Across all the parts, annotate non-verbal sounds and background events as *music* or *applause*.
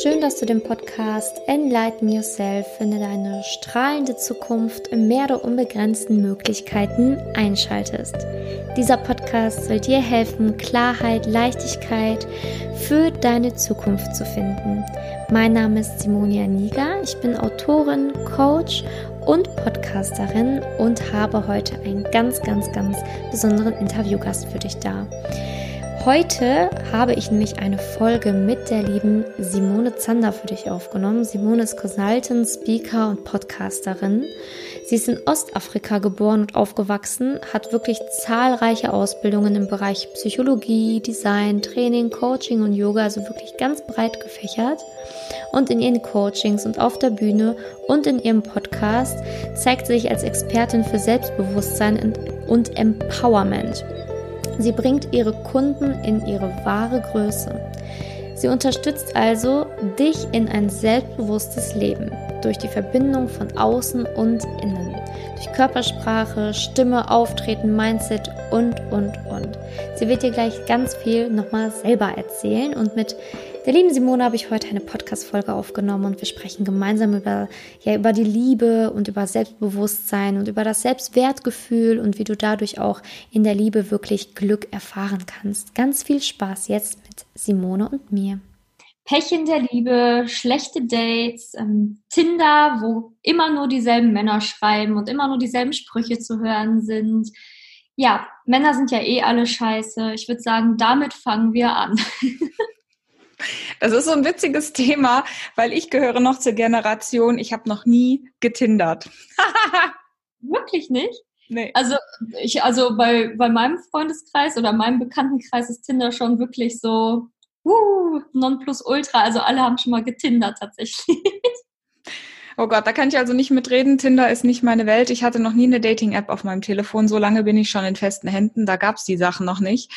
Schön, dass du den Podcast Enlighten Yourself, finde deine strahlende Zukunft im Meer der unbegrenzten Möglichkeiten einschaltest. Dieser Podcast soll dir helfen, Klarheit, Leichtigkeit für deine Zukunft zu finden. Mein Name ist Simonia Niger, ich bin Autorin, Coach und Podcasterin und habe heute einen ganz, ganz, ganz besonderen Interviewgast für dich da. Heute habe ich nämlich eine Folge mit der lieben Simone Zander für dich aufgenommen. Simone ist Consultant, Speaker und Podcasterin. Sie ist in Ostafrika geboren und aufgewachsen, hat wirklich zahlreiche Ausbildungen im Bereich Psychologie, Design, Training, Coaching und Yoga, also wirklich ganz breit gefächert. Und in ihren Coachings und auf der Bühne und in ihrem Podcast zeigt sie sich als Expertin für Selbstbewusstsein und Empowerment. Sie bringt ihre Kunden in ihre wahre Größe. Sie unterstützt also dich in ein selbstbewusstes Leben durch die Verbindung von außen und innen, durch Körpersprache, Stimme, Auftreten, Mindset und, und, und. Sie wird dir gleich ganz viel nochmal selber erzählen und mit der lieben Simone habe ich heute eine Podcast-Folge aufgenommen und wir sprechen gemeinsam über, ja, über die Liebe und über Selbstbewusstsein und über das Selbstwertgefühl und wie du dadurch auch in der Liebe wirklich Glück erfahren kannst. Ganz viel Spaß jetzt mit Simone und mir. Pech in der Liebe, schlechte Dates, ähm, Tinder, wo immer nur dieselben Männer schreiben und immer nur dieselben Sprüche zu hören sind. Ja, Männer sind ja eh alle scheiße. Ich würde sagen, damit fangen wir an. *laughs* Das ist so ein witziges Thema, weil ich gehöre noch zur Generation, ich habe noch nie getindert. *laughs* Wirklich nicht? Nee. Also ich, also bei, bei meinem Freundeskreis oder meinem Bekanntenkreis ist Tinder schon wirklich so uh, Nonplusultra. Also alle haben schon mal getindert tatsächlich. *laughs* Oh Gott, da kann ich also nicht mitreden. Tinder ist nicht meine Welt. Ich hatte noch nie eine Dating-App auf meinem Telefon. So lange bin ich schon in festen Händen. Da gab's die Sachen noch nicht.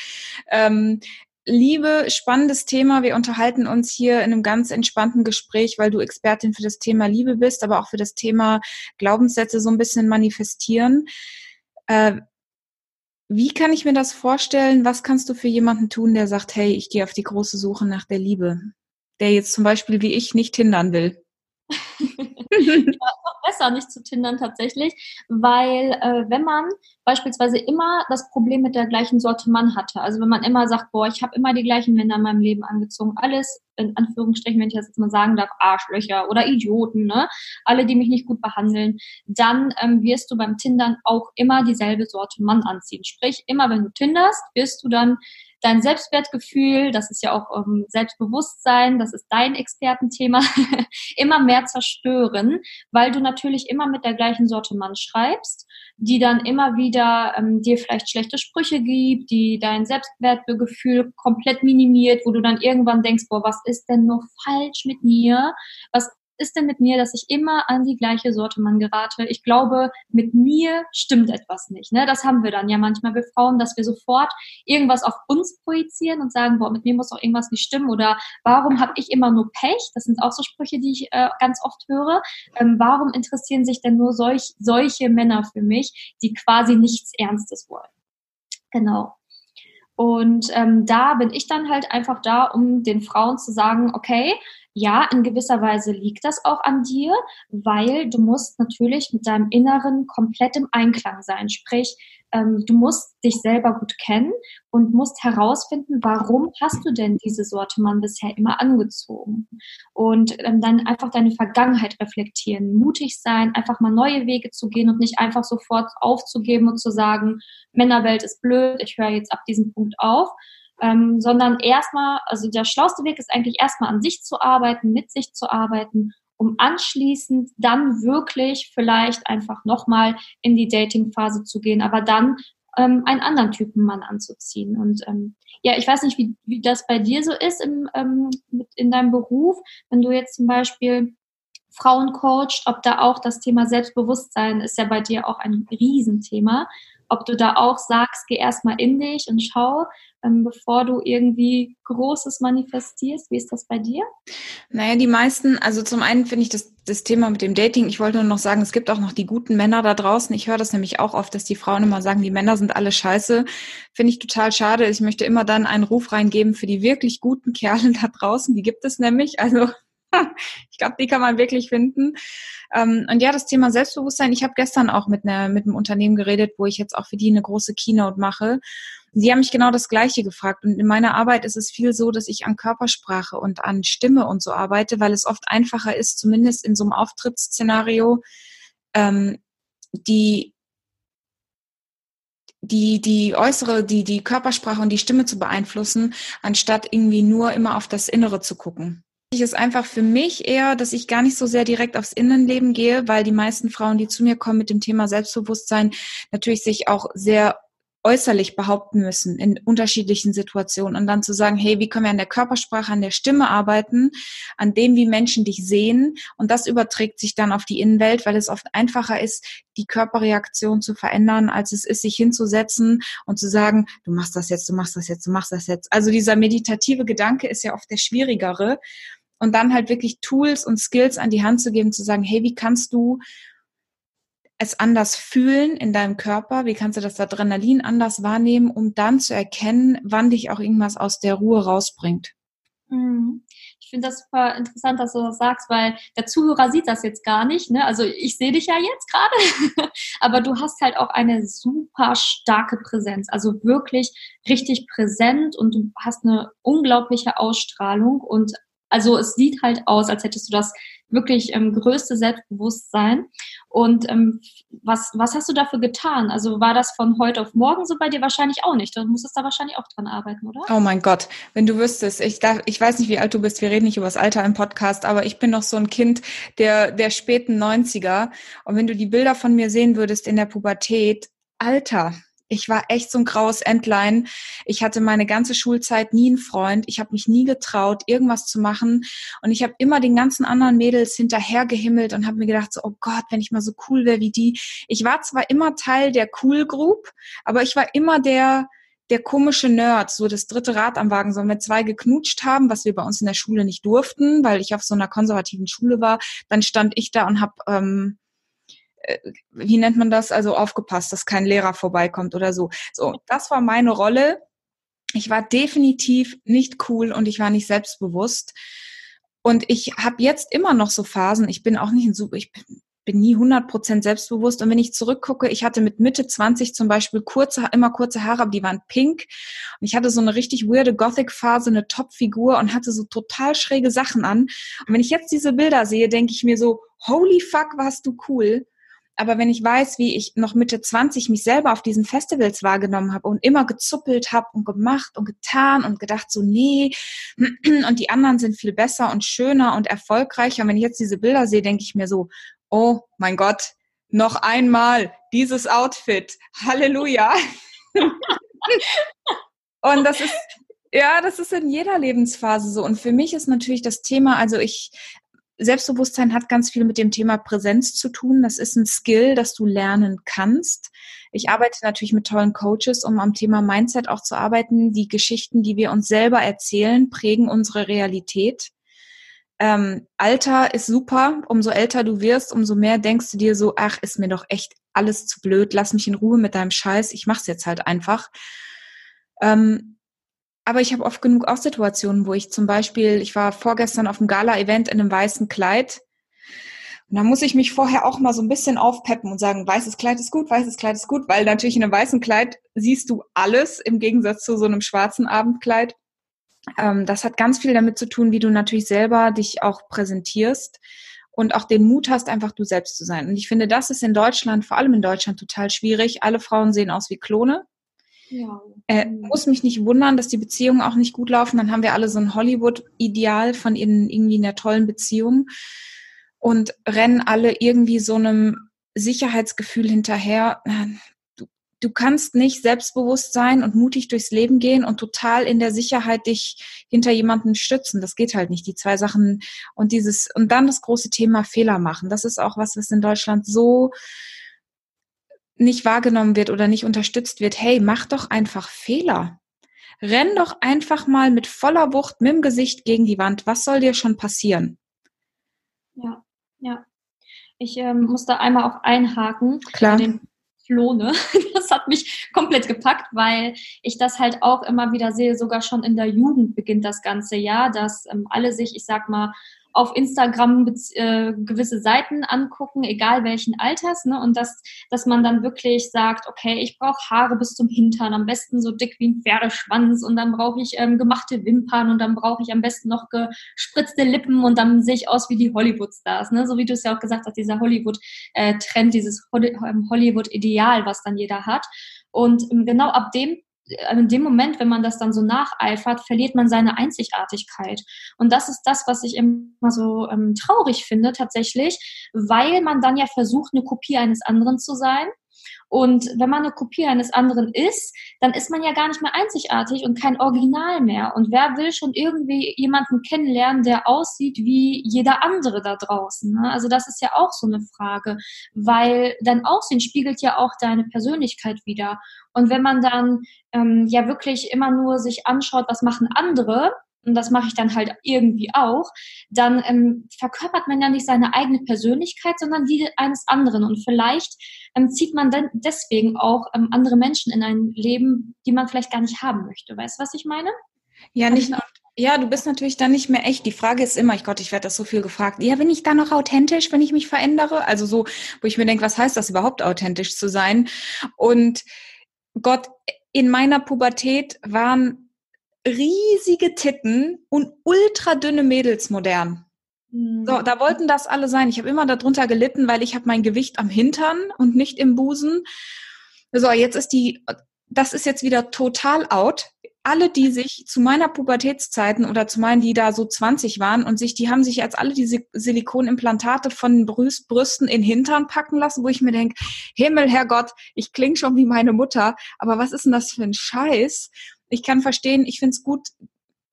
Ähm, Liebe, spannendes Thema. Wir unterhalten uns hier in einem ganz entspannten Gespräch, weil du Expertin für das Thema Liebe bist, aber auch für das Thema Glaubenssätze so ein bisschen manifestieren. Äh, wie kann ich mir das vorstellen? Was kannst du für jemanden tun, der sagt, hey, ich gehe auf die große Suche nach der Liebe? Der jetzt zum Beispiel wie ich nicht hindern will. *laughs* noch besser, nicht zu tindern tatsächlich, weil äh, wenn man beispielsweise immer das Problem mit der gleichen Sorte Mann hatte, also wenn man immer sagt, boah, ich habe immer die gleichen Männer in meinem Leben angezogen, alles in Anführungsstrichen, wenn ich das jetzt mal sagen darf, Arschlöcher oder Idioten, ne, alle, die mich nicht gut behandeln, dann ähm, wirst du beim Tindern auch immer dieselbe Sorte Mann anziehen. Sprich, immer wenn du tinderst, wirst du dann dein Selbstwertgefühl, das ist ja auch ähm, Selbstbewusstsein, das ist dein Expertenthema, *laughs* immer mehr zerstören, weil du natürlich immer mit der gleichen Sorte Mann schreibst, die dann immer wieder ähm, dir vielleicht schlechte Sprüche gibt, die dein Selbstwertgefühl komplett minimiert, wo du dann irgendwann denkst, boah, was ist denn nur falsch mit mir? Was ist denn mit mir, dass ich immer an die gleiche Sorte Mann gerate? Ich glaube, mit mir stimmt etwas nicht. Ne? Das haben wir dann ja manchmal, wir Frauen, dass wir sofort irgendwas auf uns projizieren und sagen, boah, mit mir muss doch irgendwas nicht stimmen oder warum habe ich immer nur Pech? Das sind auch so Sprüche, die ich äh, ganz oft höre. Ähm, warum interessieren sich denn nur solch, solche Männer für mich, die quasi nichts Ernstes wollen? Genau. Und ähm, da bin ich dann halt einfach da, um den Frauen zu sagen, okay, ja, in gewisser Weise liegt das auch an dir, weil du musst natürlich mit deinem Inneren komplett im Einklang sein. Sprich, ähm, du musst dich selber gut kennen und musst herausfinden, warum hast du denn diese Sorte Mann bisher immer angezogen? Und ähm, dann einfach deine Vergangenheit reflektieren, mutig sein, einfach mal neue Wege zu gehen und nicht einfach sofort aufzugeben und zu sagen, Männerwelt ist blöd, ich höre jetzt ab diesem Punkt auf, ähm, sondern erstmal, also der schlauste Weg ist eigentlich erstmal an sich zu arbeiten, mit sich zu arbeiten, um anschließend dann wirklich vielleicht einfach nochmal in die Dating-Phase zu gehen, aber dann ähm, einen anderen Typen Mann anzuziehen. Und ähm, ja, ich weiß nicht, wie, wie das bei dir so ist im, ähm, in deinem Beruf, wenn du jetzt zum Beispiel Frauen coacht, ob da auch das Thema Selbstbewusstsein ist ja bei dir auch ein Riesenthema ob du da auch sagst, geh erstmal in dich und schau, ähm, bevor du irgendwie Großes manifestierst. Wie ist das bei dir? Naja, die meisten, also zum einen finde ich das, das Thema mit dem Dating, ich wollte nur noch sagen, es gibt auch noch die guten Männer da draußen. Ich höre das nämlich auch oft, dass die Frauen immer sagen, die Männer sind alle scheiße. Finde ich total schade. Ich möchte immer dann einen Ruf reingeben für die wirklich guten *laughs* Kerle da draußen. Die gibt es nämlich. Also *laughs* ich glaube, die kann man wirklich finden. Ähm, und ja, das Thema Selbstbewusstsein. Ich habe gestern auch mit, einer, mit einem Unternehmen geredet, wo ich jetzt auch für die eine große Keynote mache. Sie haben mich genau das Gleiche gefragt. Und in meiner Arbeit ist es viel so, dass ich an Körpersprache und an Stimme und so arbeite, weil es oft einfacher ist, zumindest in so einem Auftrittsszenario, ähm, die die, die äußere, die, die Körpersprache und die Stimme zu beeinflussen, anstatt irgendwie nur immer auf das Innere zu gucken. Ist einfach für mich eher, dass ich gar nicht so sehr direkt aufs Innenleben gehe, weil die meisten Frauen, die zu mir kommen mit dem Thema Selbstbewusstsein, natürlich sich auch sehr äußerlich behaupten müssen in unterschiedlichen Situationen. Und dann zu sagen, hey, wie können wir an der Körpersprache, an der Stimme arbeiten, an dem, wie Menschen dich sehen? Und das überträgt sich dann auf die Innenwelt, weil es oft einfacher ist, die Körperreaktion zu verändern, als es ist, sich hinzusetzen und zu sagen, du machst das jetzt, du machst das jetzt, du machst das jetzt. Also dieser meditative Gedanke ist ja oft der schwierigere und dann halt wirklich Tools und Skills an die Hand zu geben, zu sagen, hey, wie kannst du es anders fühlen in deinem Körper? Wie kannst du das Adrenalin anders wahrnehmen, um dann zu erkennen, wann dich auch irgendwas aus der Ruhe rausbringt? Mhm. Ich finde das super interessant, dass du das sagst, weil der Zuhörer sieht das jetzt gar nicht. Ne? Also ich sehe dich ja jetzt gerade, *laughs* aber du hast halt auch eine super starke Präsenz, also wirklich richtig präsent und du hast eine unglaubliche Ausstrahlung und also es sieht halt aus, als hättest du das wirklich ähm, größte Selbstbewusstsein. Und ähm, was, was hast du dafür getan? Also war das von heute auf morgen so bei dir wahrscheinlich auch nicht? Du musstest da wahrscheinlich auch dran arbeiten, oder? Oh mein Gott, wenn du wüsstest, ich, darf, ich weiß nicht, wie alt du bist, wir reden nicht über das Alter im Podcast, aber ich bin noch so ein Kind der, der späten 90er. Und wenn du die Bilder von mir sehen würdest in der Pubertät, Alter, ich war echt so ein graues Entlein. Ich hatte meine ganze Schulzeit nie einen Freund. Ich habe mich nie getraut, irgendwas zu machen. Und ich habe immer den ganzen anderen Mädels hinterhergehimmelt und habe mir gedacht, so, oh Gott, wenn ich mal so cool wäre wie die. Ich war zwar immer Teil der Cool Group, aber ich war immer der, der komische Nerd, so das dritte Rad am Wagen, so wenn wir zwei geknutscht haben, was wir bei uns in der Schule nicht durften, weil ich auf so einer konservativen Schule war, dann stand ich da und habe ähm, äh, wie nennt man das? Also aufgepasst, dass kein Lehrer vorbeikommt oder so. So, das war meine Rolle. Ich war definitiv nicht cool und ich war nicht selbstbewusst. Und ich habe jetzt immer noch so Phasen. Ich bin auch nicht ein super, ich bin, bin nie 100% selbstbewusst. Und wenn ich zurückgucke, ich hatte mit Mitte 20 zum Beispiel kurze, immer kurze Haare, aber die waren pink. Und ich hatte so eine richtig weirde Gothic-Phase, eine Top-Figur und hatte so total schräge Sachen an. Und wenn ich jetzt diese Bilder sehe, denke ich mir so, holy fuck, warst du cool. Aber wenn ich weiß, wie ich noch Mitte 20 mich selber auf diesen Festivals wahrgenommen habe und immer gezuppelt habe und gemacht und getan und gedacht so, nee, *clears throat* und die anderen sind viel besser und schöner und erfolgreicher. Und wenn ich jetzt diese Bilder sehe, denke ich mir so, oh mein Gott, noch einmal dieses Outfit. Halleluja. *laughs* und das ist, ja, das ist in jeder Lebensphase so. Und für mich ist natürlich das Thema, also ich Selbstbewusstsein hat ganz viel mit dem Thema Präsenz zu tun. Das ist ein Skill, das du lernen kannst. Ich arbeite natürlich mit tollen Coaches, um am Thema Mindset auch zu arbeiten. Die Geschichten, die wir uns selber erzählen, prägen unsere Realität. Ähm, Alter ist super. Umso älter du wirst, umso mehr denkst du dir so, ach, ist mir doch echt alles zu blöd. Lass mich in Ruhe mit deinem Scheiß. Ich mach's jetzt halt einfach. Ähm, aber ich habe oft genug auch Situationen, wo ich zum Beispiel, ich war vorgestern auf einem Gala-Event in einem weißen Kleid. Und da muss ich mich vorher auch mal so ein bisschen aufpeppen und sagen, weißes Kleid ist gut, weißes Kleid ist gut, weil natürlich in einem weißen Kleid siehst du alles im Gegensatz zu so einem schwarzen Abendkleid. Ähm, das hat ganz viel damit zu tun, wie du natürlich selber dich auch präsentierst und auch den Mut hast, einfach du selbst zu sein. Und ich finde, das ist in Deutschland, vor allem in Deutschland, total schwierig. Alle Frauen sehen aus wie Klone. Ja. Äh, muss mich nicht wundern, dass die Beziehungen auch nicht gut laufen. Dann haben wir alle so ein Hollywood-Ideal von ihnen irgendwie in der tollen Beziehung und rennen alle irgendwie so einem Sicherheitsgefühl hinterher. Du, du kannst nicht selbstbewusst sein und mutig durchs Leben gehen und total in der Sicherheit dich hinter jemanden stützen. Das geht halt nicht. Die zwei Sachen und dieses und dann das große Thema Fehler machen. Das ist auch was, was in Deutschland so nicht wahrgenommen wird oder nicht unterstützt wird, hey, mach doch einfach Fehler. Renn doch einfach mal mit voller Wucht mit dem Gesicht gegen die Wand. Was soll dir schon passieren? Ja, ja. Ich ähm, muss da einmal auch einhaken. Klar. Den Flohne. *laughs* Das hat mich komplett gepackt, weil ich das halt auch immer wieder sehe, sogar schon in der Jugend beginnt das ganze Jahr, dass ähm, alle sich, ich sag mal, auf Instagram äh, gewisse Seiten angucken, egal welchen Alters, ne? Und dass, dass man dann wirklich sagt, okay, ich brauche Haare bis zum Hintern, am besten so dick wie ein Pferdeschwanz und dann brauche ich ähm, gemachte Wimpern und dann brauche ich am besten noch gespritzte Lippen und dann sehe ich aus wie die Hollywood-Stars, ne? So wie du es ja auch gesagt hast, dieser Hollywood-Trend, äh, dieses ähm, Hollywood-Ideal, was dann jeder hat. Und ähm, genau ab dem in dem Moment, wenn man das dann so nacheifert, verliert man seine Einzigartigkeit. Und das ist das, was ich immer so ähm, traurig finde tatsächlich, weil man dann ja versucht, eine Kopie eines anderen zu sein und wenn man eine Kopie eines anderen ist, dann ist man ja gar nicht mehr einzigartig und kein Original mehr. Und wer will schon irgendwie jemanden kennenlernen, der aussieht wie jeder andere da draußen? Ne? Also das ist ja auch so eine Frage, weil dein Aussehen spiegelt ja auch deine Persönlichkeit wieder. Und wenn man dann ähm, ja wirklich immer nur sich anschaut, was machen andere, und das mache ich dann halt irgendwie auch, dann ähm, verkörpert man ja nicht seine eigene Persönlichkeit, sondern die eines anderen. Und vielleicht ähm, zieht man dann deswegen auch ähm, andere Menschen in ein Leben, die man vielleicht gar nicht haben möchte. Weißt du, was ich meine? Ja, nicht nur. Ja, du bist natürlich dann nicht mehr echt. Die Frage ist immer, ich Gott, ich werde das so viel gefragt. Ja, bin ich da noch authentisch, wenn ich mich verändere? Also so, wo ich mir denke, was heißt das überhaupt, authentisch zu sein? Und Gott, in meiner Pubertät waren riesige Titten und ultra dünne Mädels modern. Mhm. So, da wollten das alle sein. Ich habe immer darunter gelitten, weil ich habe mein Gewicht am Hintern und nicht im Busen. So, jetzt ist die, das ist jetzt wieder total out. Alle, die sich zu meiner Pubertätszeiten oder zu meinen, die da so 20 waren und sich, die haben sich jetzt alle diese Silikonimplantate von Brüst, Brüsten in Hintern packen lassen, wo ich mir denke, Himmel, Herrgott, ich klinge schon wie meine Mutter, aber was ist denn das für ein Scheiß? Ich kann verstehen, ich finde es gut,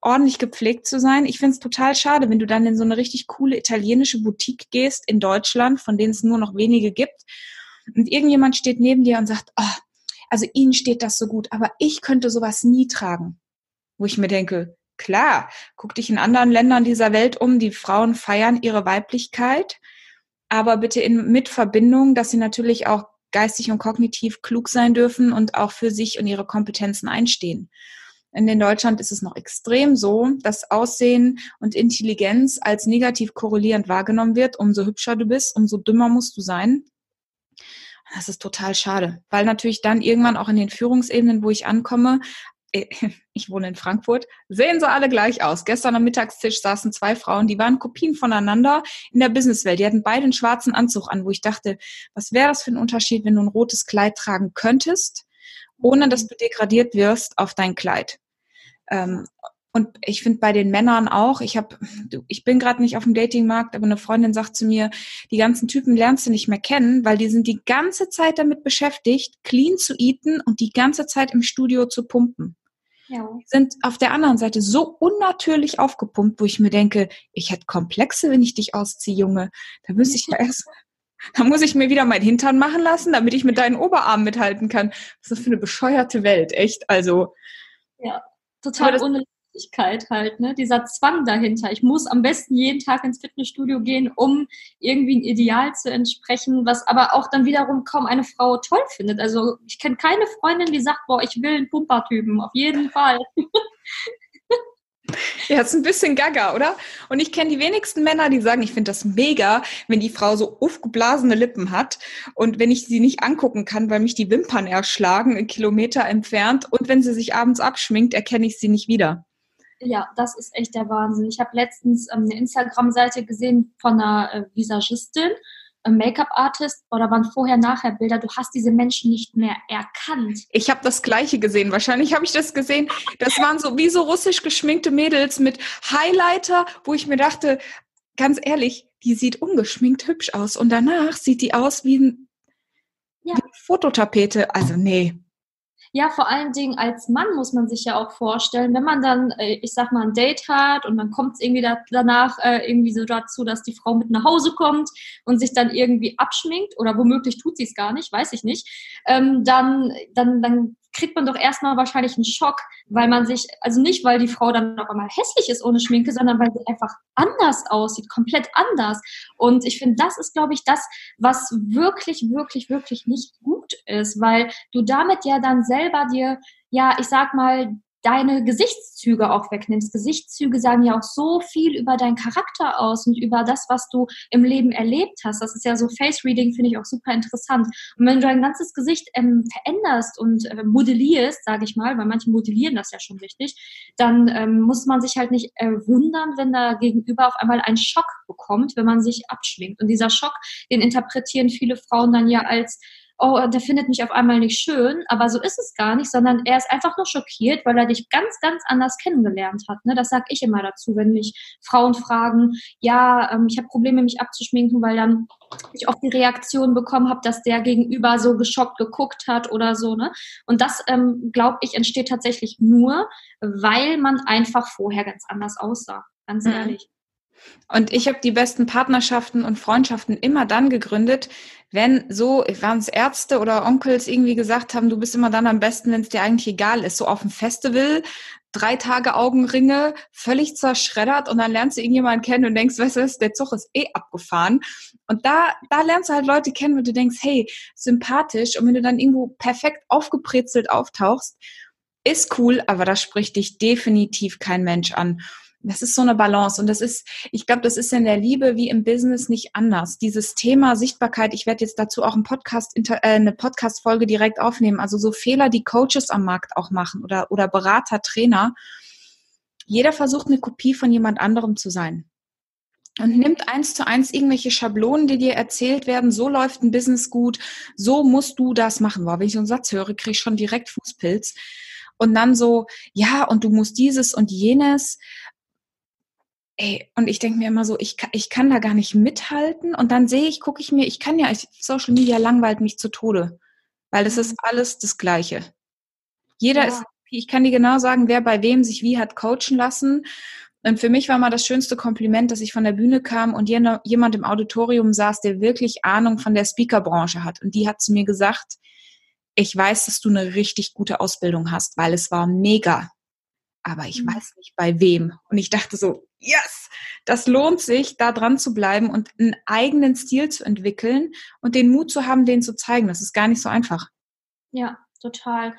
ordentlich gepflegt zu sein. Ich finde es total schade, wenn du dann in so eine richtig coole italienische Boutique gehst in Deutschland, von denen es nur noch wenige gibt, und irgendjemand steht neben dir und sagt, oh, also Ihnen steht das so gut, aber ich könnte sowas nie tragen. Wo ich mir denke, klar, guck dich in anderen Ländern dieser Welt um, die Frauen feiern ihre Weiblichkeit, aber bitte in, mit Verbindung, dass sie natürlich auch geistig und kognitiv klug sein dürfen und auch für sich und ihre Kompetenzen einstehen. In Deutschland ist es noch extrem so, dass Aussehen und Intelligenz als negativ korrelierend wahrgenommen wird. Umso hübscher du bist, umso dümmer musst du sein. Das ist total schade, weil natürlich dann irgendwann auch in den Führungsebenen, wo ich ankomme, ich wohne in Frankfurt, sehen sie alle gleich aus. Gestern am Mittagstisch saßen zwei Frauen, die waren Kopien voneinander in der Businesswelt. Die hatten beide einen schwarzen Anzug an, wo ich dachte, was wäre das für ein Unterschied, wenn du ein rotes Kleid tragen könntest, ohne dass du degradiert wirst auf dein Kleid. Ähm, und ich finde bei den Männern auch, ich habe, ich bin gerade nicht auf dem Datingmarkt, aber eine Freundin sagt zu mir, die ganzen Typen lernst du nicht mehr kennen, weil die sind die ganze Zeit damit beschäftigt, clean zu eaten und die ganze Zeit im Studio zu pumpen. Ja. Sind auf der anderen Seite so unnatürlich aufgepumpt, wo ich mir denke, ich hätte Komplexe, wenn ich dich ausziehe, Junge. Da müsste ich *laughs* ja erst, da muss ich mir wieder mein Hintern machen lassen, damit ich mit deinen Oberarmen mithalten kann. Was ist das für eine bescheuerte Welt, echt? Also. Ja, total unnötig Notwendigkeit halt, ne? dieser Zwang dahinter. Ich muss am besten jeden Tag ins Fitnessstudio gehen, um irgendwie ein Ideal zu entsprechen, was aber auch dann wiederum kaum eine Frau toll findet. Also ich kenne keine Freundin, die sagt, boah, ich will einen Pumpertypen, auf jeden Fall. *laughs* Ja, ist ein bisschen gaga, oder? Und ich kenne die wenigsten Männer, die sagen, ich finde das mega, wenn die Frau so aufgeblasene Lippen hat und wenn ich sie nicht angucken kann, weil mich die Wimpern erschlagen, einen Kilometer entfernt und wenn sie sich abends abschminkt, erkenne ich sie nicht wieder. Ja, das ist echt der Wahnsinn. Ich habe letztens ähm, eine Instagram-Seite gesehen von einer äh, Visagistin, Make-up-Artist oder waren vorher-nachher Bilder. Du hast diese Menschen nicht mehr erkannt. Ich habe das Gleiche gesehen. Wahrscheinlich habe ich das gesehen. Das waren so wie so russisch geschminkte Mädels mit Highlighter, wo ich mir dachte, ganz ehrlich, die sieht ungeschminkt hübsch aus und danach sieht die aus wie, ein, ja. wie eine Fototapete. Also nee. Ja, vor allen Dingen als Mann muss man sich ja auch vorstellen, wenn man dann, äh, ich sag mal, ein Date hat und dann kommt es irgendwie da, danach äh, irgendwie so dazu, dass die Frau mit nach Hause kommt und sich dann irgendwie abschminkt oder womöglich tut sie es gar nicht, weiß ich nicht, ähm, dann, dann, dann kriegt man doch erstmal wahrscheinlich einen Schock, weil man sich, also nicht, weil die Frau dann auf einmal hässlich ist ohne Schminke, sondern weil sie einfach anders aussieht, komplett anders. Und ich finde, das ist, glaube ich, das, was wirklich, wirklich, wirklich nicht gut ist, weil du damit ja dann selber dir, ja, ich sag mal, deine Gesichtszüge auch wegnimmst. Gesichtszüge sagen ja auch so viel über deinen Charakter aus und über das, was du im Leben erlebt hast. Das ist ja so Face Reading, finde ich auch super interessant. Und wenn du dein ganzes Gesicht ähm, veränderst und äh, modellierst, sage ich mal, weil manche modellieren das ja schon richtig, dann ähm, muss man sich halt nicht äh, wundern, wenn da gegenüber auf einmal ein Schock bekommt, wenn man sich abschwingt. Und dieser Schock, den interpretieren viele Frauen dann ja als oh, der findet mich auf einmal nicht schön, aber so ist es gar nicht, sondern er ist einfach nur schockiert, weil er dich ganz, ganz anders kennengelernt hat. Ne? Das sage ich immer dazu, wenn mich Frauen fragen, ja, ähm, ich habe Probleme, mich abzuschminken, weil dann ich oft die Reaktion bekommen habe, dass der Gegenüber so geschockt geguckt hat oder so. Ne? Und das, ähm, glaube ich, entsteht tatsächlich nur, weil man einfach vorher ganz anders aussah. Ganz mhm. ehrlich. Und ich habe die besten Partnerschaften und Freundschaften immer dann gegründet, wenn so, waren es Ärzte oder Onkels irgendwie gesagt haben, du bist immer dann am besten, wenn es dir eigentlich egal ist. So auf dem Festival, drei Tage Augenringe, völlig zerschreddert und dann lernst du irgendjemanden kennen und denkst, weißt du was, der Zug ist eh abgefahren. Und da, da lernst du halt Leute kennen, wo du denkst, hey, sympathisch. Und wenn du dann irgendwo perfekt aufgebrezelt auftauchst, ist cool, aber da spricht dich definitiv kein Mensch an. Das ist so eine Balance und das ist, ich glaube, das ist in der Liebe wie im Business nicht anders. Dieses Thema Sichtbarkeit, ich werde jetzt dazu auch einen Podcast, äh, eine Podcast-Folge direkt aufnehmen. Also so Fehler, die Coaches am Markt auch machen oder, oder Berater, Trainer. Jeder versucht eine Kopie von jemand anderem zu sein und nimmt eins zu eins irgendwelche Schablonen, die dir erzählt werden, so läuft ein Business gut, so musst du das machen. Boah, wenn ich so einen Satz höre, kriege ich schon direkt Fußpilz. Und dann so, ja, und du musst dieses und jenes. Ey, und ich denke mir immer so, ich, ich kann da gar nicht mithalten. Und dann sehe ich, gucke ich mir, ich kann ja, ich, Social Media langweilt mich zu Tode. Weil das ist mhm. alles das Gleiche. Jeder ja. ist, ich kann dir genau sagen, wer bei wem sich wie hat coachen lassen. Und für mich war mal das schönste Kompliment, dass ich von der Bühne kam und jemand im Auditorium saß, der wirklich Ahnung von der Speakerbranche hat. Und die hat zu mir gesagt, ich weiß, dass du eine richtig gute Ausbildung hast, weil es war mega aber ich mhm. weiß nicht bei wem. Und ich dachte so, yes, das lohnt sich, da dran zu bleiben und einen eigenen Stil zu entwickeln und den Mut zu haben, den zu zeigen. Das ist gar nicht so einfach. Ja, total.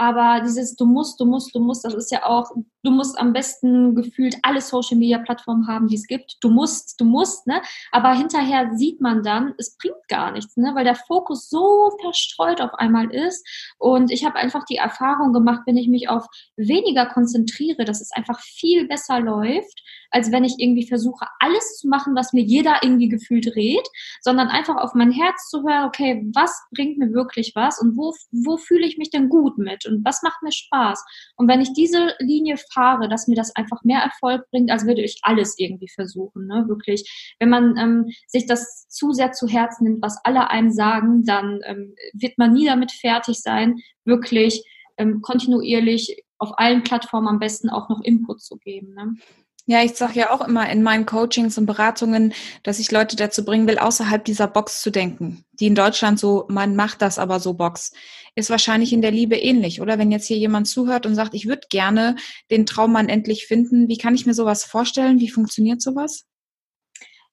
Aber dieses du musst, du musst, du musst, das ist ja auch, du musst am besten gefühlt alle Social Media Plattformen haben, die es gibt. Du musst, du musst, ne? Aber hinterher sieht man dann, es bringt gar nichts, ne? Weil der Fokus so verstreut auf einmal ist. Und ich habe einfach die Erfahrung gemacht, wenn ich mich auf weniger konzentriere, dass es einfach viel besser läuft, als wenn ich irgendwie versuche, alles zu machen, was mir jeder irgendwie gefühlt rät, sondern einfach auf mein Herz zu hören, okay, was bringt mir wirklich was und wo, wo fühle ich mich denn gut mit und was macht mir Spaß? Und wenn ich diese Linie fahre, dass mir das einfach mehr Erfolg bringt, als würde ich alles irgendwie versuchen, ne? wirklich. Wenn man ähm, sich das zu sehr zu Herzen nimmt, was alle einem sagen, dann ähm, wird man nie damit fertig sein, wirklich ähm, kontinuierlich auf allen Plattformen am besten auch noch Input zu geben. Ne? Ja, ich sage ja auch immer in meinen Coachings und Beratungen, dass ich Leute dazu bringen will, außerhalb dieser Box zu denken. Die in Deutschland so, man macht das aber so Box. Ist wahrscheinlich in der Liebe ähnlich, oder? Wenn jetzt hier jemand zuhört und sagt, ich würde gerne den Traummann endlich finden, wie kann ich mir sowas vorstellen? Wie funktioniert sowas?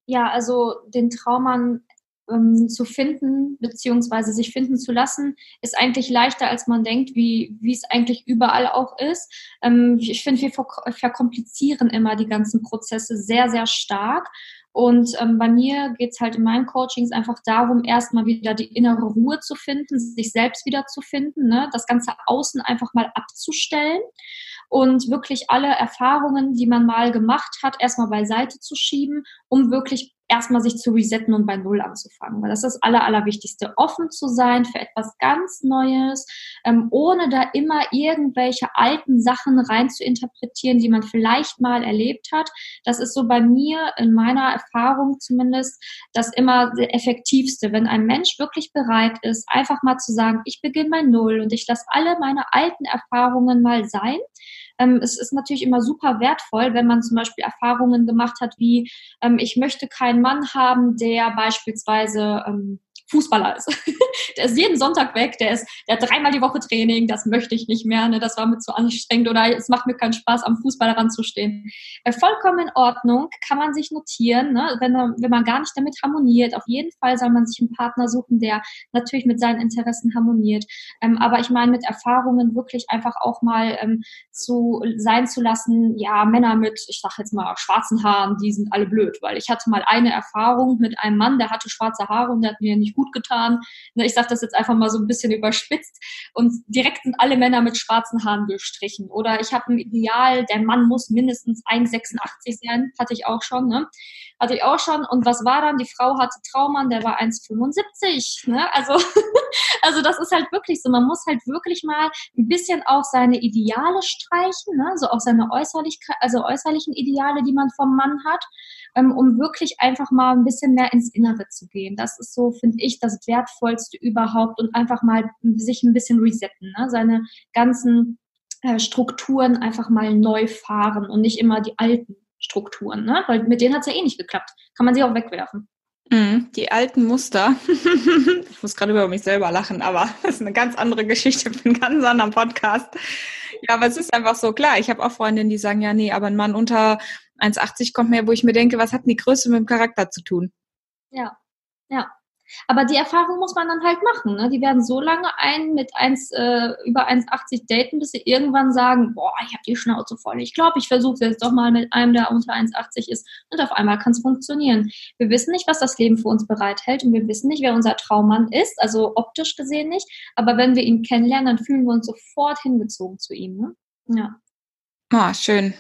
Ja, also den Traummann ähm, zu finden, beziehungsweise sich finden zu lassen, ist eigentlich leichter, als man denkt, wie, wie es eigentlich überall auch ist. Ähm, ich finde, wir verkomplizieren immer die ganzen Prozesse sehr, sehr stark. Und ähm, bei mir geht's halt in meinen Coachings einfach darum, erstmal wieder die innere Ruhe zu finden, sich selbst wieder zu finden, ne? das ganze Außen einfach mal abzustellen und wirklich alle Erfahrungen, die man mal gemacht hat, erstmal beiseite zu schieben, um wirklich erstmal sich zu resetten und bei Null anzufangen. Weil das ist das Aller, Allerwichtigste. Offen zu sein für etwas ganz Neues, ähm, ohne da immer irgendwelche alten Sachen rein zu interpretieren, die man vielleicht mal erlebt hat. Das ist so bei mir, in meiner Erfahrung zumindest, das immer der effektivste. Wenn ein Mensch wirklich bereit ist, einfach mal zu sagen, ich beginne bei Null und ich lasse alle meine alten Erfahrungen mal sein, ähm, es ist natürlich immer super wertvoll, wenn man zum Beispiel Erfahrungen gemacht hat, wie ähm, ich möchte keinen Mann haben, der beispielsweise ähm, Fußballer ist. *laughs* der ist jeden Sonntag weg, der ist, der hat dreimal die Woche Training, das möchte ich nicht mehr, ne, das war mir zu anstrengend oder es macht mir keinen Spaß, am Fußball ranzustehen. Äh, vollkommen in Ordnung, kann man sich notieren, ne, wenn, wenn man gar nicht damit harmoniert. Auf jeden Fall soll man sich einen Partner suchen, der natürlich mit seinen Interessen harmoniert. Ähm, aber ich meine, mit Erfahrungen wirklich einfach auch mal ähm, zu sein zu lassen, ja, Männer mit, ich sag jetzt mal, schwarzen Haaren, die sind alle blöd, weil ich hatte mal eine Erfahrung mit einem Mann, der hatte schwarze Haare und der hat mir nicht gut getan. Ne, ich sage das jetzt einfach mal so ein bisschen überspitzt. Und direkt sind alle Männer mit schwarzen Haaren gestrichen. Oder ich habe ein Ideal, der Mann muss mindestens 1,86 sein, hatte ich auch schon. Ne? Hatte ich auch schon. Und was war dann? Die Frau hatte Traumann, der war 1,75. Ne? Also, *laughs* also das ist halt wirklich so. Man muss halt wirklich mal ein bisschen auch seine Ideale streichen, ne? so auch seine Äußerlichkeit, also äußerlichen Ideale, die man vom Mann hat ähm, um wirklich einfach mal ein bisschen mehr ins Innere zu gehen. Das ist so, finde ich, das Wertvollste überhaupt und einfach mal sich ein bisschen resetten, ne? seine ganzen äh, Strukturen einfach mal neu fahren und nicht immer die alten Strukturen, ne? weil mit denen hat es ja eh nicht geklappt. Kann man sie auch wegwerfen. Mhm, die alten Muster. *laughs* ich muss gerade über mich selber lachen, aber *laughs* das ist eine ganz andere Geschichte für einen ganz anderen Podcast. Ja, aber es ist einfach so klar. Ich habe auch Freundinnen, die sagen, ja, nee, aber ein Mann unter 1,80 kommt mir, wo ich mir denke, was hat denn die Größe mit dem Charakter zu tun? Ja, ja. Aber die Erfahrung muss man dann halt machen. Ne? Die werden so lange einen mit 1, äh, über 1,80 daten, bis sie irgendwann sagen, boah, ich habe die Schnauze voll. Ich glaube, ich versuche es jetzt doch mal mit einem, der unter 1,80 ist. Und auf einmal kann es funktionieren. Wir wissen nicht, was das Leben für uns bereithält und wir wissen nicht, wer unser Traummann ist, also optisch gesehen nicht. Aber wenn wir ihn kennenlernen, dann fühlen wir uns sofort hingezogen zu ihm. Ne? Ja. Ah, schön.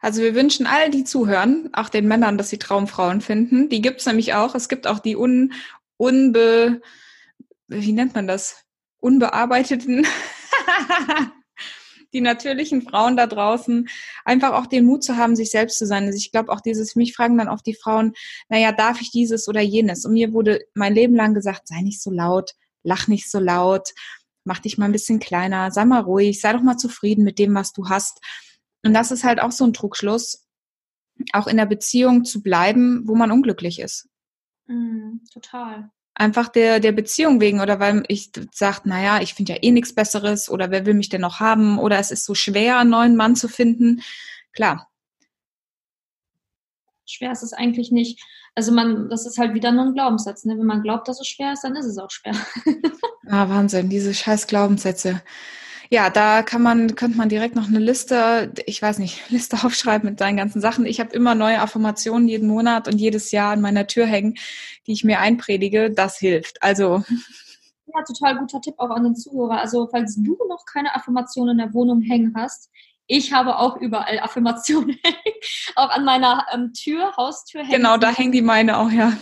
Also wir wünschen all die zuhören, auch den Männern, dass sie Traumfrauen finden. Die gibt's nämlich auch. Es gibt auch die un, unbe, wie nennt man das? Unbearbeiteten, *laughs* die natürlichen Frauen da draußen, einfach auch den Mut zu haben, sich selbst zu sein. Also ich glaube auch dieses, mich fragen dann oft die Frauen, naja, darf ich dieses oder jenes? Und mir wurde mein Leben lang gesagt, sei nicht so laut, lach nicht so laut, mach dich mal ein bisschen kleiner, sei mal ruhig, sei doch mal zufrieden mit dem, was du hast. Und das ist halt auch so ein Trugschluss, auch in der Beziehung zu bleiben, wo man unglücklich ist. Mm, total. Einfach der, der Beziehung wegen oder weil ich sage, naja, ich finde ja eh nichts Besseres oder wer will mich denn noch haben oder es ist so schwer, einen neuen Mann zu finden. Klar. Schwer ist es eigentlich nicht. Also man, das ist halt wieder nur ein Glaubenssatz. Ne? Wenn man glaubt, dass es schwer ist, dann ist es auch schwer. *laughs* ah, Wahnsinn, diese scheiß Glaubenssätze. Ja, da kann man, könnte man direkt noch eine Liste, ich weiß nicht, *laughs* Liste aufschreiben mit deinen ganzen Sachen. Ich habe immer neue Affirmationen jeden Monat und jedes Jahr an meiner Tür hängen, die ich mir einpredige. Das hilft. Also. Ja, total guter Tipp auch an den Zuhörer. Also, falls du noch keine Affirmationen in der Wohnung hängen hast, ich habe auch überall Affirmationen *laughs* auch an meiner ähm, Tür, Haustür hängen. Genau, da hängen die meine auch, ja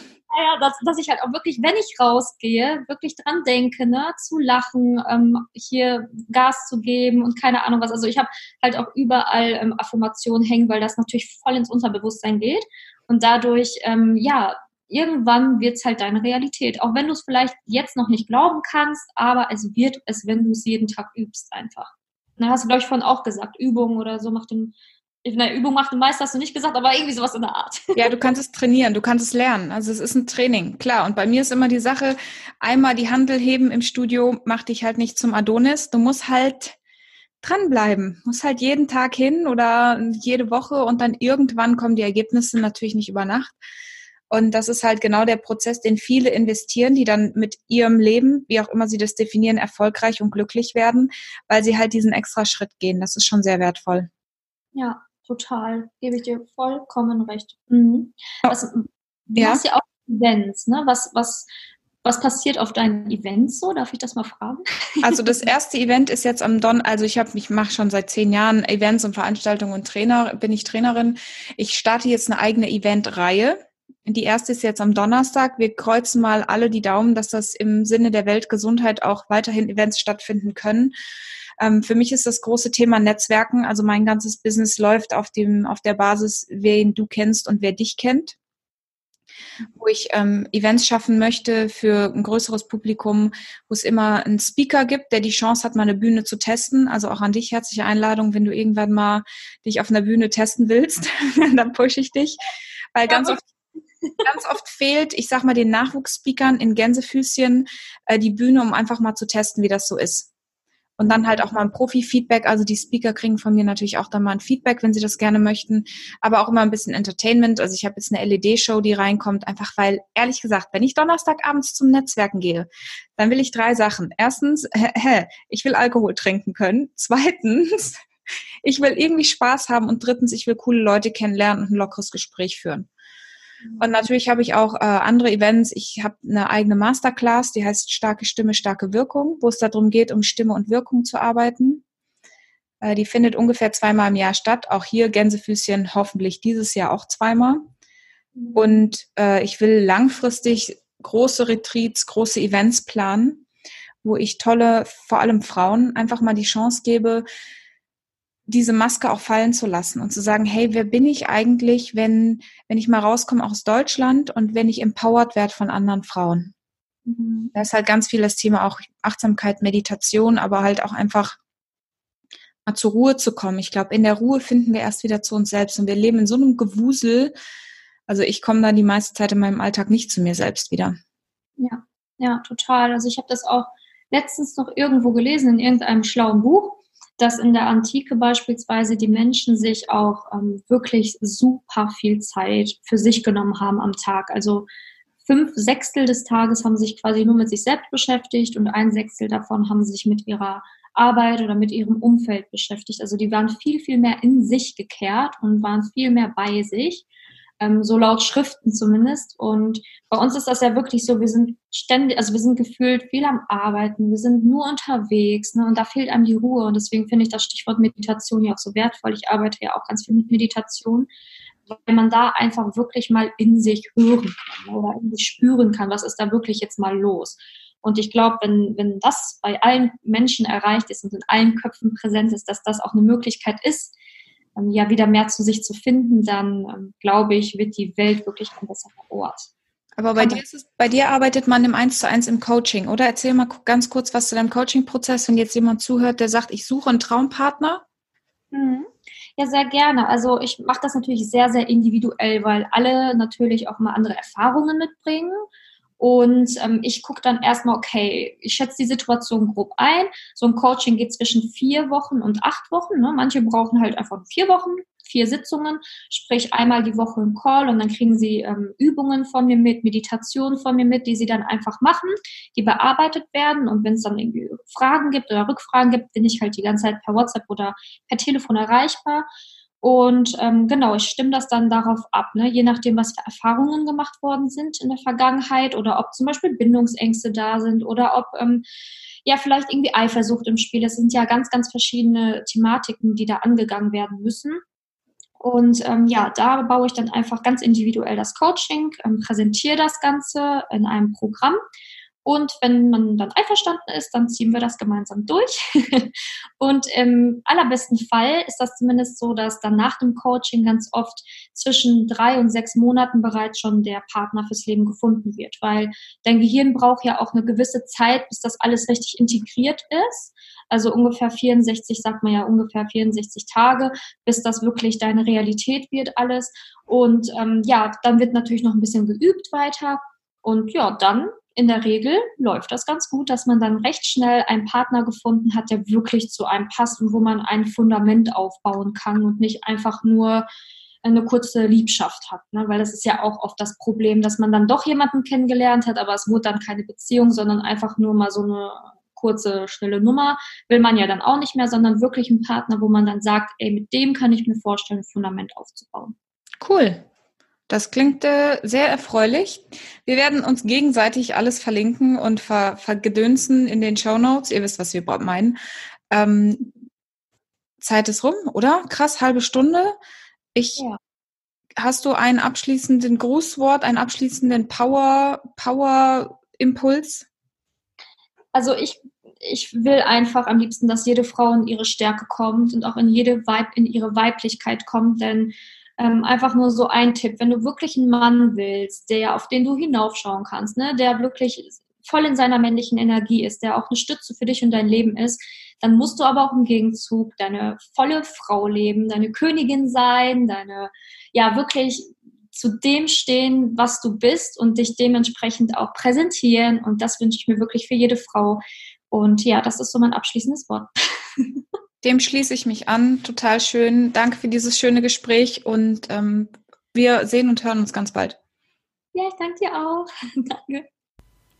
ja, dass, dass ich halt auch wirklich, wenn ich rausgehe, wirklich dran denke, ne, zu lachen, ähm, hier Gas zu geben und keine Ahnung was. Also ich habe halt auch überall ähm, Affirmationen hängen, weil das natürlich voll ins Unterbewusstsein geht. Und dadurch, ähm, ja, irgendwann wird's halt deine Realität. Auch wenn du es vielleicht jetzt noch nicht glauben kannst, aber es wird es, wenn du es jeden Tag übst, einfach. Da hast du, glaube ich, vorhin auch gesagt, Übungen oder so macht den eine Übung macht den Meister, hast du nicht gesagt, aber irgendwie sowas in der Art. *laughs* Ja, du kannst es trainieren, du kannst es lernen. Also es ist ein Training, klar. Und bei mir ist immer die Sache, einmal die Handel heben im Studio macht dich halt nicht zum Adonis. Du musst halt dranbleiben, musst halt jeden Tag hin oder jede Woche und dann irgendwann kommen die Ergebnisse natürlich nicht über Nacht. Und das ist halt genau der Prozess, den viele investieren, die dann mit ihrem Leben, wie auch immer sie das definieren, erfolgreich und glücklich werden, weil sie halt diesen extra Schritt gehen. Das ist schon sehr wertvoll. Ja, total. Gebe ich dir vollkommen recht. Mhm. Was, du ja. hast ja auch Events, ne? Was, was, was passiert auf deinen Events so? Darf ich das mal fragen? Also das erste Event ist jetzt am Don, also ich habe, ich mache schon seit zehn Jahren Events und Veranstaltungen und Trainer, bin ich Trainerin. Ich starte jetzt eine eigene Eventreihe. Die erste ist jetzt am Donnerstag. Wir kreuzen mal alle die Daumen, dass das im Sinne der Weltgesundheit auch weiterhin Events stattfinden können. Ähm, für mich ist das große Thema Netzwerken. Also mein ganzes Business läuft auf dem, auf der Basis, wen du kennst und wer dich kennt wo ich ähm, Events schaffen möchte für ein größeres Publikum, wo es immer einen Speaker gibt, der die Chance hat, mal eine Bühne zu testen. Also auch an dich herzliche Einladung, wenn du irgendwann mal dich auf einer Bühne testen willst, *laughs* dann pushe ich dich. Weil ganz oft ganz oft fehlt, ich sag mal, den Nachwuchsspeakern in Gänsefüßchen äh, die Bühne, um einfach mal zu testen, wie das so ist. Und dann halt auch mal ein Profi-Feedback. Also die Speaker kriegen von mir natürlich auch dann mal ein Feedback, wenn sie das gerne möchten. Aber auch immer ein bisschen Entertainment. Also ich habe jetzt eine LED-Show, die reinkommt, einfach weil, ehrlich gesagt, wenn ich Donnerstagabends zum Netzwerken gehe, dann will ich drei Sachen. Erstens, *laughs* hä, ich will Alkohol trinken können. *laughs* Zweitens, ich will irgendwie Spaß haben. Und drittens, ich will coole Leute kennenlernen und ein lockeres Gespräch führen. Und natürlich habe ich auch äh, andere Events. Ich habe eine eigene Masterclass, die heißt Starke Stimme, starke Wirkung, wo es darum geht, um Stimme und Wirkung zu arbeiten. Äh, die findet ungefähr zweimal im Jahr statt. Auch hier Gänsefüßchen hoffentlich dieses Jahr auch zweimal. Mhm. Und äh, ich will langfristig große Retreats, große Events planen, wo ich tolle, vor allem Frauen, einfach mal die Chance gebe, diese Maske auch fallen zu lassen und zu sagen, hey, wer bin ich eigentlich, wenn, wenn ich mal rauskomme aus Deutschland und wenn ich empowered werde von anderen Frauen? Mhm. Da ist halt ganz viel das Thema auch Achtsamkeit, Meditation, aber halt auch einfach mal zur Ruhe zu kommen. Ich glaube, in der Ruhe finden wir erst wieder zu uns selbst und wir leben in so einem Gewusel. Also ich komme dann die meiste Zeit in meinem Alltag nicht zu mir selbst wieder. Ja, ja, total. Also ich habe das auch letztens noch irgendwo gelesen in irgendeinem schlauen Buch dass in der Antike beispielsweise die Menschen sich auch ähm, wirklich super viel Zeit für sich genommen haben am Tag. Also fünf Sechstel des Tages haben sich quasi nur mit sich selbst beschäftigt und ein Sechstel davon haben sich mit ihrer Arbeit oder mit ihrem Umfeld beschäftigt. Also die waren viel, viel mehr in sich gekehrt und waren viel mehr bei sich ähm, so laut Schriften zumindest. Und bei uns ist das ja wirklich so, wir sind ständig, also wir sind gefühlt viel am Arbeiten, wir sind nur unterwegs ne, und da fehlt einem die Ruhe. Und deswegen finde ich das Stichwort Meditation ja auch so wertvoll. Ich arbeite ja auch ganz viel mit Meditation, weil man da einfach wirklich mal in sich hören kann oder in sich spüren kann, was ist da wirklich jetzt mal los. Und ich glaube, wenn, wenn das bei allen Menschen erreicht ist und in allen Köpfen präsent ist, dass das auch eine Möglichkeit ist, ähm, ja wieder mehr zu sich zu finden, dann ähm, glaube ich, wird die Welt wirklich ein besserer Ort. Aber bei dir, ist es, bei dir arbeitet man im Eins zu eins im Coaching, oder? Erzähl mal ganz kurz was zu deinem Coaching-Prozess, wenn jetzt jemand zuhört, der sagt, ich suche einen Traumpartner. Mhm. Ja, sehr gerne. Also ich mache das natürlich sehr, sehr individuell, weil alle natürlich auch mal andere Erfahrungen mitbringen. Und ähm, ich gucke dann erstmal, okay, ich schätze die Situation grob ein. So ein Coaching geht zwischen vier Wochen und acht Wochen. Ne? Manche brauchen halt einfach vier Wochen, vier Sitzungen, sprich einmal die Woche ein Call und dann kriegen sie ähm, Übungen von mir mit, Meditationen von mir mit, die sie dann einfach machen, die bearbeitet werden. Und wenn es dann irgendwie Fragen gibt oder Rückfragen gibt, bin ich halt die ganze Zeit per WhatsApp oder per Telefon erreichbar. Und ähm, genau, ich stimme das dann darauf ab, ne? je nachdem, was für Erfahrungen gemacht worden sind in der Vergangenheit oder ob zum Beispiel Bindungsängste da sind oder ob ähm, ja vielleicht irgendwie Eifersucht im Spiel. Es sind ja ganz, ganz verschiedene Thematiken, die da angegangen werden müssen. Und ähm, ja, da baue ich dann einfach ganz individuell das Coaching, ähm, präsentiere das Ganze in einem Programm und wenn man dann einverstanden ist, dann ziehen wir das gemeinsam durch. *laughs* und im allerbesten Fall ist das zumindest so, dass dann nach dem Coaching ganz oft zwischen drei und sechs Monaten bereits schon der Partner fürs Leben gefunden wird, weil dein Gehirn braucht ja auch eine gewisse Zeit, bis das alles richtig integriert ist. Also ungefähr 64, sagt man ja ungefähr 64 Tage, bis das wirklich deine Realität wird alles. Und ähm, ja, dann wird natürlich noch ein bisschen geübt weiter. Und ja, dann in der Regel läuft das ganz gut, dass man dann recht schnell einen Partner gefunden hat, der wirklich zu einem passt und wo man ein Fundament aufbauen kann und nicht einfach nur eine kurze Liebschaft hat. Ne? Weil das ist ja auch oft das Problem, dass man dann doch jemanden kennengelernt hat, aber es wurde dann keine Beziehung, sondern einfach nur mal so eine kurze, schnelle Nummer. Will man ja dann auch nicht mehr, sondern wirklich einen Partner, wo man dann sagt, ey, mit dem kann ich mir vorstellen, ein Fundament aufzubauen. Cool. Das klingt äh, sehr erfreulich. Wir werden uns gegenseitig alles verlinken und ver vergedönsen in den Show Notes. Ihr wisst, was wir meinen. Ähm, Zeit ist rum, oder? Krass, halbe Stunde. Ich, ja. Hast du einen abschließenden Grußwort, einen abschließenden Power, Power Impuls? Also ich, ich will einfach am liebsten, dass jede Frau in ihre Stärke kommt und auch in jede Weib, in ihre Weiblichkeit kommt, denn ähm, einfach nur so ein Tipp, wenn du wirklich einen Mann willst, der auf den du hinaufschauen kannst, ne, der wirklich voll in seiner männlichen Energie ist, der auch eine Stütze für dich und dein Leben ist, dann musst du aber auch im Gegenzug deine volle Frau leben, deine Königin sein, deine, ja, wirklich zu dem stehen, was du bist und dich dementsprechend auch präsentieren. Und das wünsche ich mir wirklich für jede Frau. Und ja, das ist so mein abschließendes Wort. *laughs* Dem schließe ich mich an. Total schön. Danke für dieses schöne Gespräch und ähm, wir sehen und hören uns ganz bald. Ja, ich danke dir auch. *laughs* danke.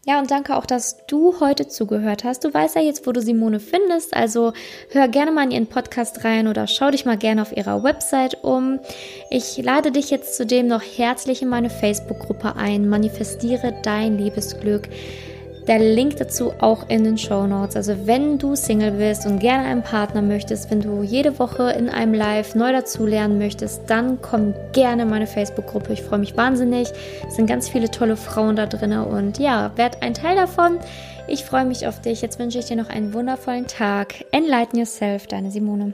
Ja, und danke auch, dass du heute zugehört hast. Du weißt ja jetzt, wo du Simone findest, also hör gerne mal in ihren Podcast rein oder schau dich mal gerne auf ihrer Website um. Ich lade dich jetzt zudem noch herzlich in meine Facebook-Gruppe ein. Manifestiere dein Liebesglück der Link dazu auch in den Show Notes. Also wenn du Single bist und gerne einen Partner möchtest, wenn du jede Woche in einem Live neu dazulernen möchtest, dann komm gerne in meine Facebook-Gruppe. Ich freue mich wahnsinnig. Es sind ganz viele tolle Frauen da drin und ja, werd ein Teil davon. Ich freue mich auf dich. Jetzt wünsche ich dir noch einen wundervollen Tag. Enlighten yourself, deine Simone.